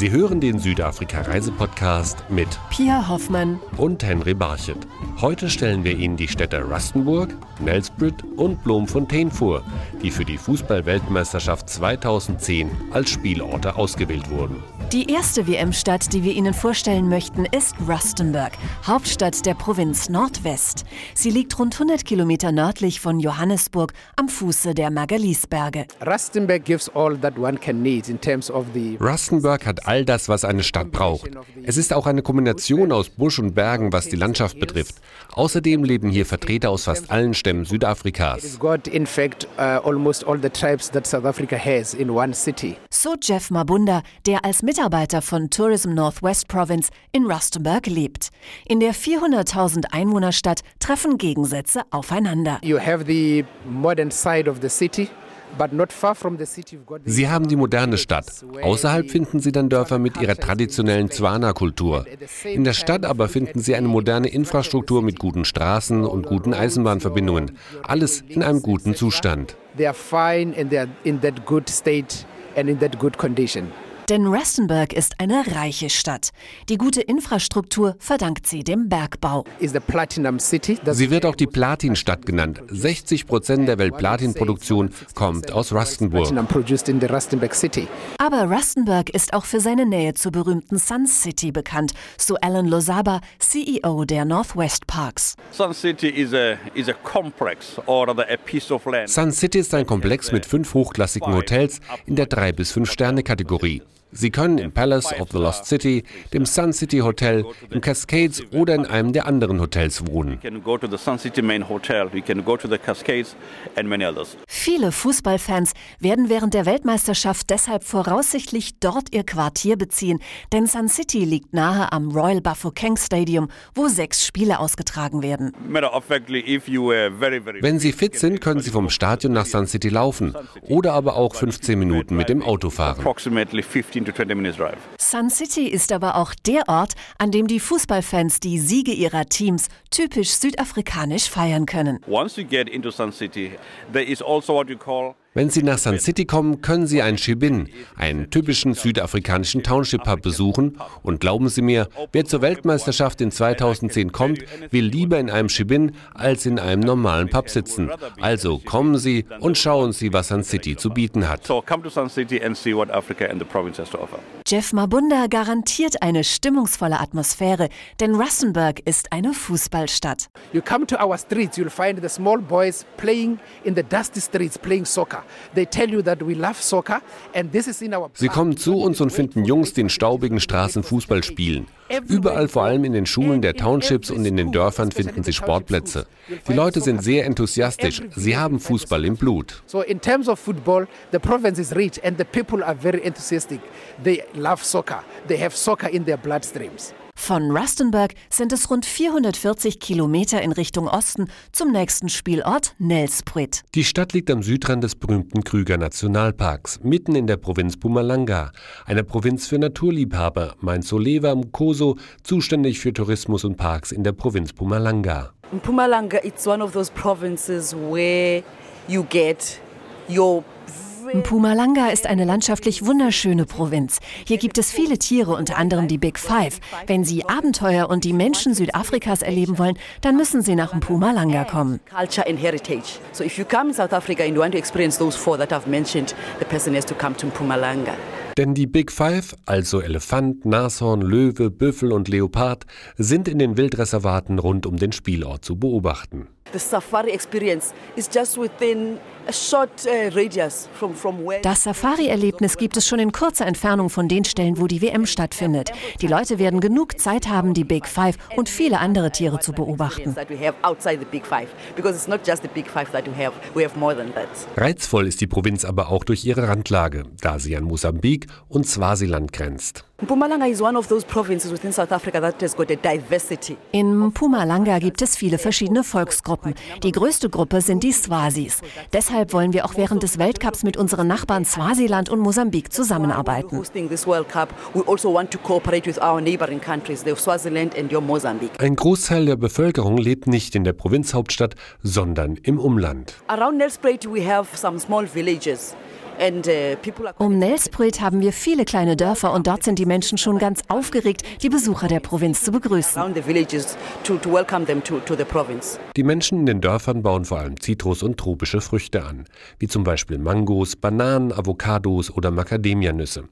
Sie hören den Südafrika-Reisepodcast mit Pia Hoffmann und Henry Barchet. Heute stellen wir Ihnen die Städte Rustenburg, Nelspruit und Bloemfontein vor, die für die Fußball-Weltmeisterschaft 2010 als Spielorte ausgewählt wurden. Die erste WM-Stadt, die wir Ihnen vorstellen möchten, ist Rustenburg, Hauptstadt der Provinz Nordwest. Sie liegt rund 100 Kilometer nördlich von Johannesburg am Fuße der Magaliesberge. Rustenburg hat all das, was eine Stadt braucht. Es ist auch eine Kombination aus Busch und Bergen, was die Landschaft betrifft. Außerdem leben hier Vertreter aus fast allen Stämmen Südafrikas. Uh. So Jeff Mabunda, der als Mitarbeiter von Tourism Northwest Province in Rustenburg lebt. In der 400.000 Einwohnerstadt treffen Gegensätze aufeinander. You have the modern side of the city. But not far from the city, you've got the Sie haben die moderne Stadt. Außerhalb finden Sie dann Dörfer mit ihrer traditionellen Zwana-Kultur. In der Stadt aber finden Sie eine moderne Infrastruktur mit guten Straßen und guten Eisenbahnverbindungen. Alles in einem guten Zustand. they are fine and they are in that good state and in that good condition. Denn Rustenburg ist eine reiche Stadt. Die gute Infrastruktur verdankt sie dem Bergbau. Sie wird auch die Platinstadt genannt. 60 Prozent der Weltplatinproduktion kommt aus Rustenburg. Aber Rustenburg ist auch für seine Nähe zur berühmten Sun City bekannt, so Alan Lozaba, CEO der Northwest Parks. Sun City is a is a complex or rather a piece of land. Sun City ist ein Komplex mit fünf hochklassigen Hotels in der 3 bis 5 Sterne Kategorie. Sie können im Palace of the Lost City, dem Sun City Hotel, im Cascades oder in einem der anderen Hotels wohnen. Viele Fußballfans werden während der Weltmeisterschaft deshalb voraussichtlich dort ihr Quartier beziehen, denn Sun City liegt nahe am Royal Bafokeng Stadium, wo sechs Spiele ausgetragen werden. Wenn Sie fit sind, können Sie vom Stadion nach Sun City laufen oder aber auch 15 Minuten mit dem Auto fahren. Approximately 15 to 20 minutes drive. Sun City ist aber auch der Ort, an dem die Fußballfans die Siege ihrer Teams typisch südafrikanisch feiern können. Once you get into Sun City, there is also what you call Wenn Sie nach Sun City kommen, können Sie ein Shibin, einen typischen südafrikanischen Township Pub besuchen. Und glauben Sie mir, wer zur Weltmeisterschaft in 2010 kommt, will lieber in einem Shibin als in einem normalen Pub sitzen. Also kommen Sie und schauen Sie, was Sun City zu bieten hat. so come Mabunda garantiert eine stimmungsvolle Atmosphäre, denn Rustenburg ist eine Fußballstadt. You come to our streets, you'll find the small boys playing in the dusty streets, playing soccer. They tell you that we love soccer, and this is in our. Sie kommen zu uns und finden Jungs, die in staubigen Straßen Fußball spielen. Überall, vor allem in den Schulen der Townships und in den Dörfern, finden Sie Sportplätze. Die Leute sind sehr enthusiastisch. Sie haben Fußball im Blut. So in terms of football, the province is rich, and the people are very enthusiastic. They love soccer. They have soccer in their bloodstreams. Von Rustenburg sind es rund 440 Kilometer in Richtung Osten zum nächsten Spielort Nelspruit. Die Stadt liegt am Südrand des berühmten Krüger Nationalparks, mitten in der Provinz Mpumalanga, einer Provinz für Naturliebhaber, meint Soleva Mkoso, zuständig für Tourismus und Parks in der Provinz Mpumalanga. Mpumalanga, it's one of those provinces where you get your Mpumalanga ist eine landschaftlich wunderschöne Provinz. Hier gibt es viele Tiere, unter anderem die Big Five. Wenn Sie Abenteuer und die Menschen Südafrikas erleben wollen, dann müssen Sie nach Mpumalanga kommen. culture and heritage. So if you come in South Africa and you want to experience those four that I've mentioned, the person has to come to Mpumalanga. Denn die Big Five, also Elefant, Nashorn, Löwe, Büffel und Leopard, sind in den Wildreservaten rund um den Spielort zu beobachten. The safari experience is just within a short uh, radius from, from where Das Safari-Erlebnis gibt es schon in kurzer Entfernung von den Stellen, wo die WM stattfindet. Die Leute werden genug Zeit haben, die Big Five und viele andere Tiere zu beobachten. Reizvoll ist die Provinz aber auch durch ihre Randlage, da sie an Mosambik und Swasiland grenzt. Mpumalanga is one of those provinces within South Africa that has got a diversity In Mpumalanga gibt es viele verschiedene Volksgruppen. Die größte Gruppe sind die Swazis. Deshalb wollen wir auch während des Weltcups mit unseren Nachbarn Swasiland und Mosambik zusammenarbeiten. also want to cooperate with our neighboring countries the Swaziland and your Mozambique Ein Großteil der Bevölkerung lebt nicht in der Provinzhauptstadt, sondern im Umland. around Nelspruit we have some small villages Um Nelspruit haben wir viele kleine Dörfer und dort sind die Menschen schon ganz aufgeregt, die Besucher der Provinz zu begrüßen. Die Menschen in den Dörfern bauen vor allem Zitrus- und tropische Früchte an, wie zum Beispiel Mangos, Bananen, Avocados oder Macadamianüsse.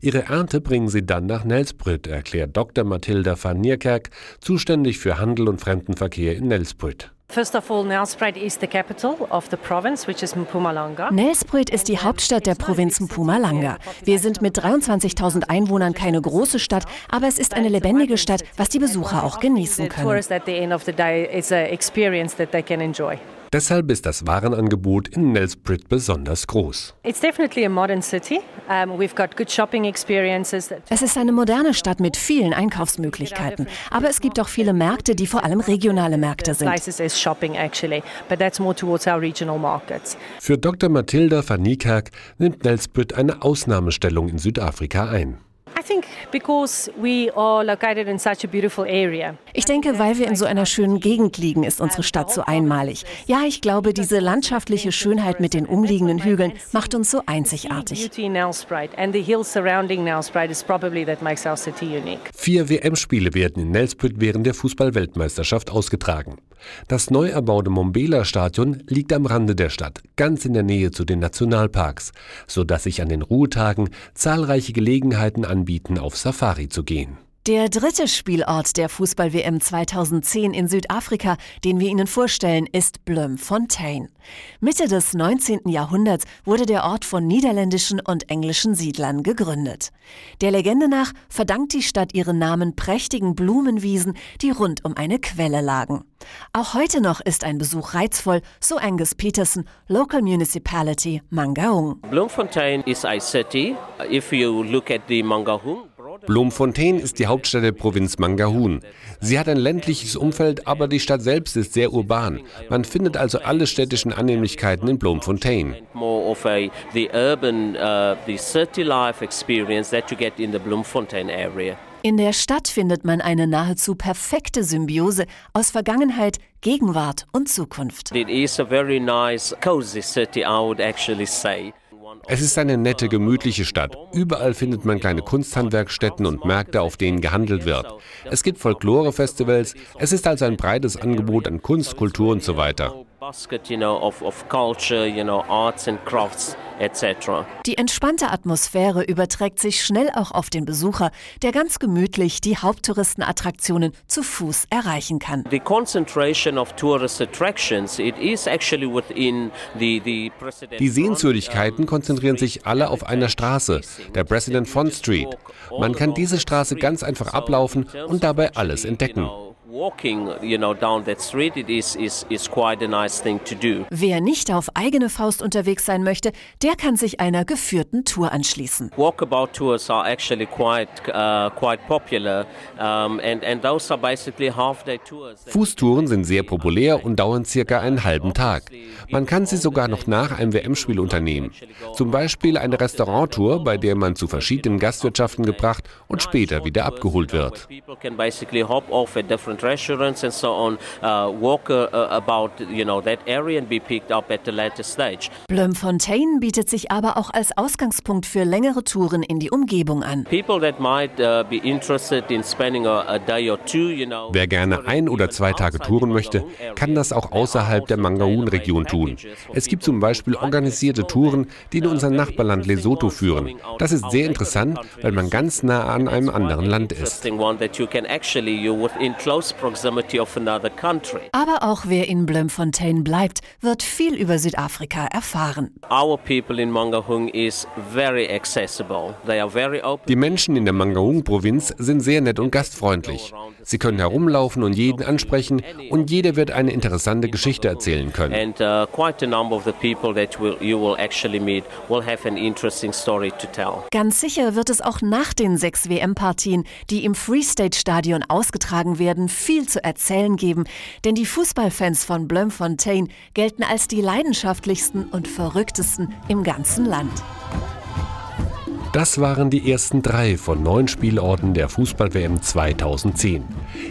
Ihre Ernte bringen sie dann nach Nelspruit, erklärt Dr. Mathilda van Nierkerk, zuständig für Handel und Fremdenverkehr in Nelspruit. First of all, Nelspruit is the capital of the province, which is Mpumalanga. Nelspruit ist die Hauptstadt der Provinz Mpumalanga. Wir sind mit 23.000 Einwohnern keine große Stadt, aber es ist eine lebendige Stadt, was die Besucher auch genießen können. Deshalb ist das Warenangebot in Nelspruit besonders groß. Es ist eine moderne Stadt mit vielen Einkaufsmöglichkeiten, aber es gibt auch viele Märkte, die vor allem regionale Märkte sind. Für Dr. Mathilda van Niekerk nimmt Nelspruit eine Ausnahmestellung in Südafrika ein. Ich denke, weil wir in so einer schönen Gegend liegen, ist unsere Stadt so einmalig. Ja, ich glaube, diese landschaftliche Schönheit mit den umliegenden Hügeln macht uns so einzigartig. Vier WM-Spiele werden in Nelspruit während der Fußball-Weltmeisterschaft ausgetragen. Das neu erbaute Mombela-Stadion liegt am Rande der Stadt, ganz in der Nähe zu den Nationalparks, sodass sich an den Ruhetagen zahlreiche Gelegenheiten anbieten anbieten, auf Safari zu gehen. Der dritte Spielort der Fußball-WM 2010 in Südafrika, den wir Ihnen vorstellen, ist Bloemfontein. Mitte des 19. Jahrhunderts wurde der Ort von niederländischen und englischen Siedlern gegründet. Der Legende nach verdankt die Stadt ihren Namen prächtigen Blumenwiesen, die rund um eine Quelle lagen. Auch heute noch ist ein Besuch reizvoll, so Angus Peterson, Local Municipality Mangaung. Bloemfontein is a city. If you look at the Mangaung, Bloemfontein ist die Hauptstadt der Provinz Mangahoon. Sie hat ein ländliches Umfeld, aber die Stadt selbst ist sehr urban. Man findet also alle städtischen Annehmlichkeiten in Bloemfontein. Uh, in der Stadt findet man eine nahezu perfekte Symbiose aus Vergangenheit, Gegenwart und Zukunft. It is a very nice, cozy city, I would actually say. Es ist eine nette, gemütliche Stadt. Überall findet man kleine Kunsthandwerkstätten und Märkte, auf denen gehandelt wird. Es gibt Folklore-Festivals. Es ist also ein breites Angebot an Kunst, Kultur und so weiter Die entspannte Atmosphäre überträgt sich schnell auch auf den Besucher, der ganz gemütlich die Haupttouristenattraktionen zu Fuß erreichen kann. The concentration of tourist attractions, it is actually within the, the Die Sehenswürdigkeiten konzentrieren sich alle auf einer Straße, der President Font Street. Man kann diese Straße ganz einfach ablaufen und dabei alles entdecken walking, you know, down that street, it is, is, is quite a nice thing to do. Wer nicht auf eigene Faust unterwegs sein möchte, der kann sich einer geführten Tour anschließen. Walkabout tours are actually quite, uh, quite popular, um, and, and those are basically half-day tours. Fußtouren sind sehr populär und dauern circa einen halben Tag. Man kann sie sogar noch nach einem WM-Spiel unternehmen. Zum Beispiel eine Restauranttour, bei der man zu verschiedenen Gastwirtschaften gebracht und später wieder abgeholt wird restaurants and so on uh, walk uh, uh, about you know that area and be picked up at the later stage. Bloemfontein bietet sich aber auch als Ausgangspunkt für längere Touren in die Umgebung an. People that might uh, be interested in spending a, a day or two, you know. Wer gerne ein oder zwei Tage touren möchte, kann das auch außerhalb der Mangaun-Region tun. Es gibt zum Beispiel organisierte Touren, die in unser Nachbarland Lesotho führen. Das ist sehr interessant, weil man ganz nah an einem anderen Land ist proximity of another country. Aber auch wer in Bloemfontein bleibt, wird viel über Südafrika erfahren. Our people in Mangaung is very accessible. They are very open. Die Menschen in der Mangaung-Provinz sind sehr nett und gastfreundlich. Sie können herumlaufen und jeden ansprechen und jeder wird eine interessante Geschichte erzählen können. And uh, quite a number of the people that will, you will actually meet will have an interesting story to tell. Ganz sicher wird es auch nach den sechs WM-Partien, die im Free State Stadion ausgetragen werden, viel zu erzählen geben, denn die Fußballfans von Bloemfontein gelten als die leidenschaftlichsten und verrücktesten im ganzen Land. Das waren die ersten drei von neun Spielorten der Fußball-WM 2010.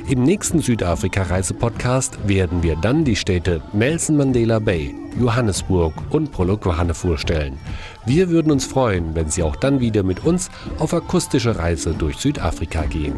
Im nächsten Südafrika-Reise-Podcast werden wir dann die Städte Nelson Mandela Bay, Johannesburg und Polokwane vorstellen. Wir würden uns freuen, wenn Sie auch dann wieder mit uns auf akustische Reise durch Südafrika gehen.